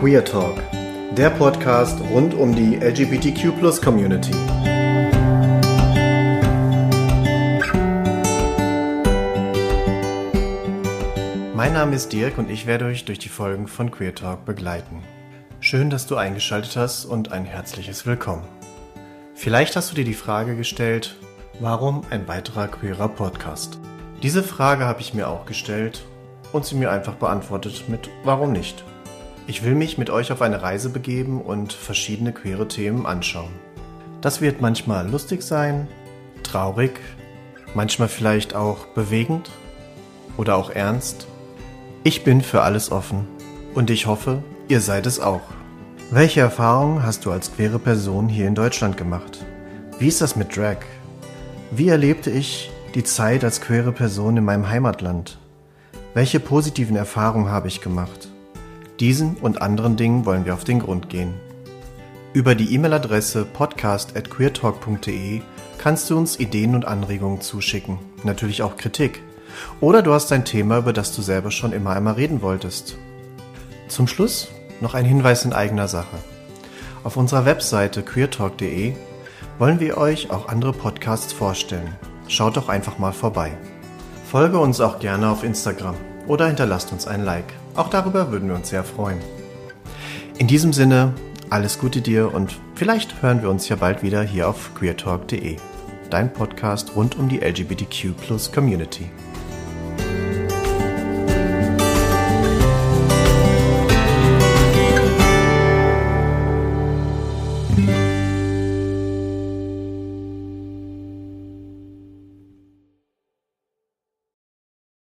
Queer Talk, der Podcast rund um die LGBTQ Community. Mein Name ist Dirk und ich werde euch durch die Folgen von Queer Talk begleiten. Schön, dass du eingeschaltet hast und ein herzliches Willkommen. Vielleicht hast du dir die Frage gestellt, warum ein weiterer queerer Podcast? Diese Frage habe ich mir auch gestellt und sie mir einfach beantwortet mit Warum nicht? Ich will mich mit euch auf eine Reise begeben und verschiedene queere Themen anschauen. Das wird manchmal lustig sein, traurig, manchmal vielleicht auch bewegend oder auch ernst. Ich bin für alles offen und ich hoffe, ihr seid es auch. Welche Erfahrungen hast du als queere Person hier in Deutschland gemacht? Wie ist das mit Drag? Wie erlebte ich die Zeit als queere Person in meinem Heimatland? Welche positiven Erfahrungen habe ich gemacht? Diesen und anderen Dingen wollen wir auf den Grund gehen. Über die E-Mail-Adresse podcast.queertalk.de kannst du uns Ideen und Anregungen zuschicken, natürlich auch Kritik. Oder du hast ein Thema, über das du selber schon immer einmal reden wolltest. Zum Schluss noch ein Hinweis in eigener Sache. Auf unserer Webseite queertalk.de wollen wir euch auch andere Podcasts vorstellen. Schaut doch einfach mal vorbei. Folge uns auch gerne auf Instagram oder hinterlasst uns ein Like. Auch darüber würden wir uns sehr freuen. In diesem Sinne, alles Gute dir und vielleicht hören wir uns ja bald wieder hier auf queertalk.de, dein Podcast rund um die LGBTQ Community.